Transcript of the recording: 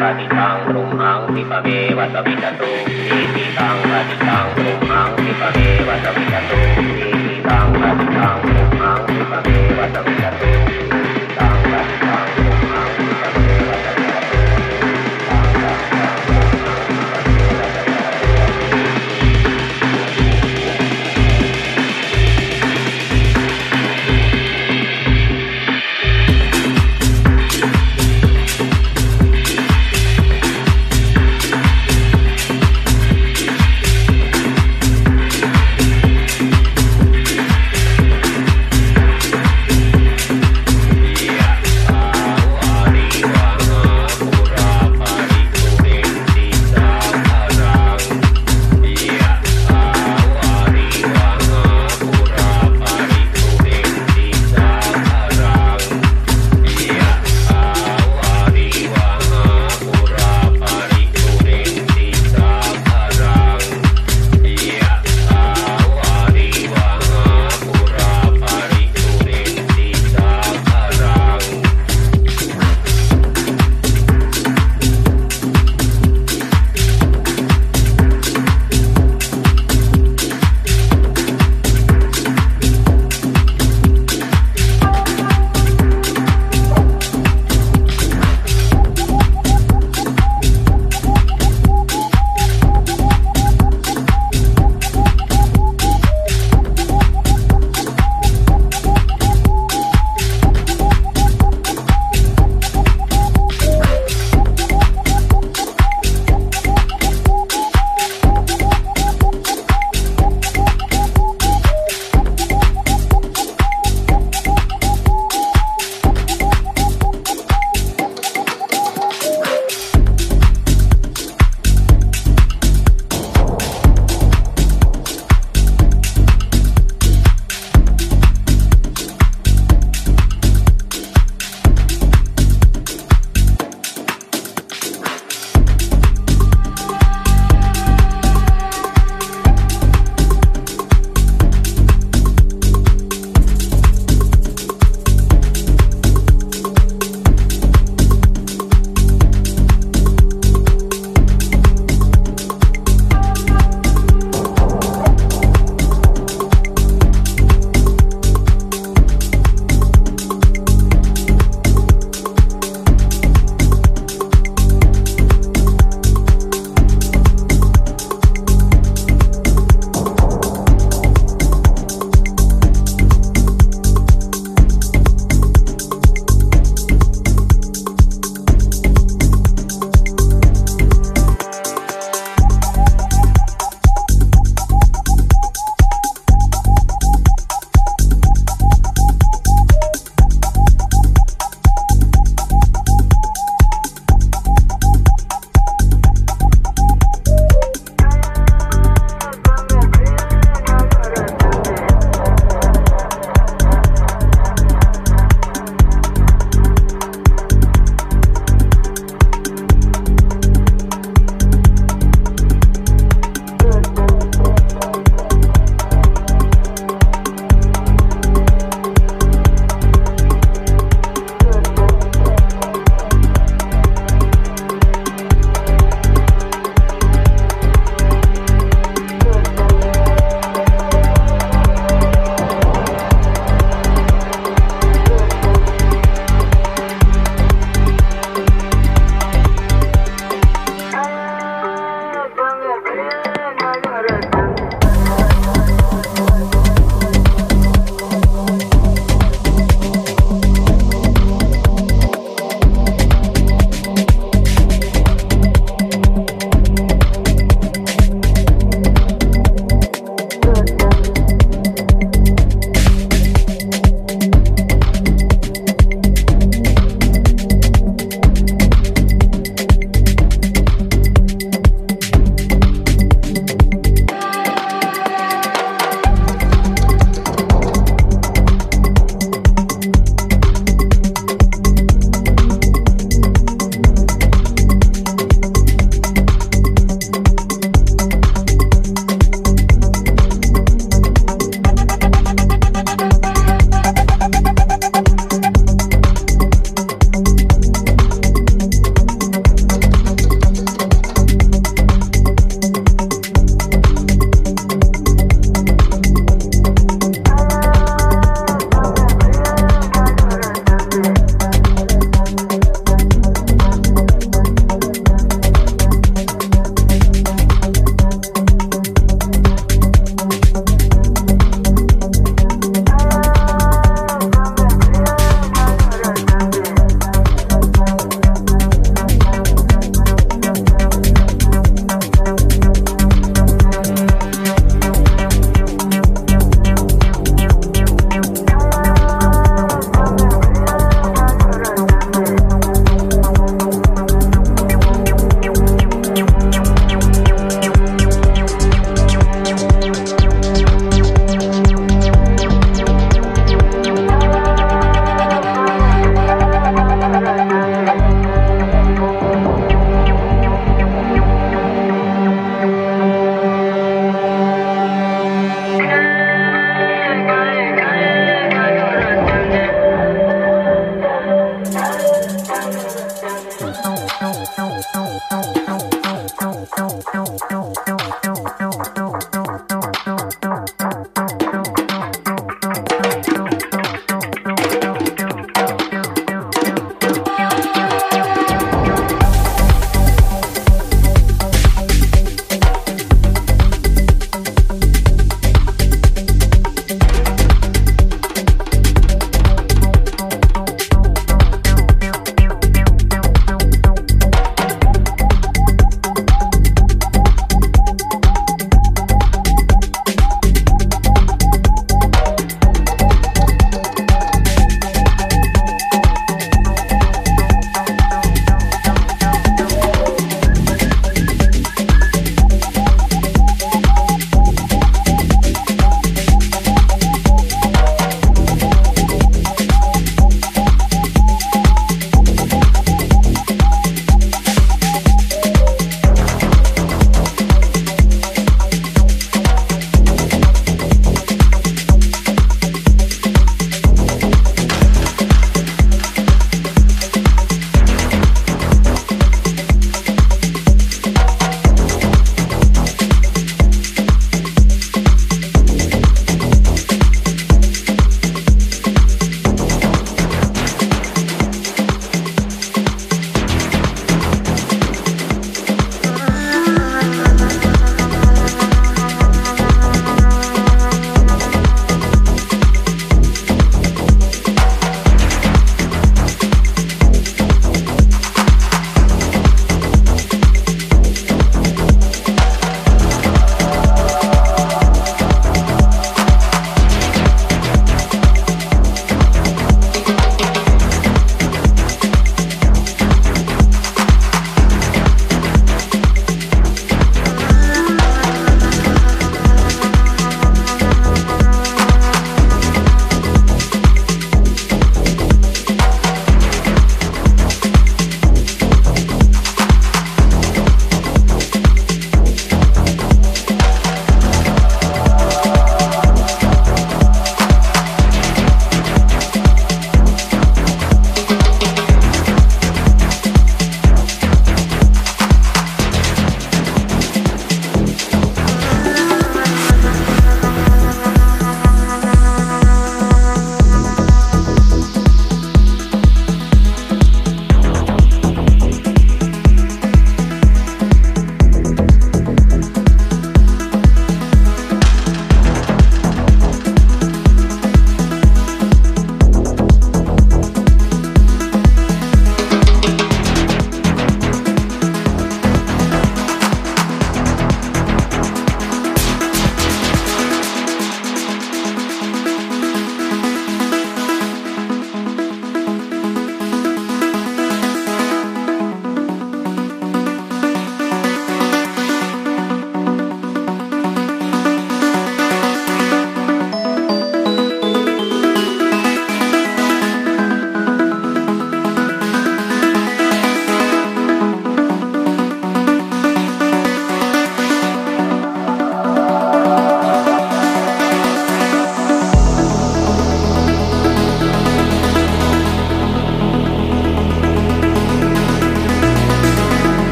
Pati Pang Rung Hang Si Pa Ve Wa Sa Tu Si Si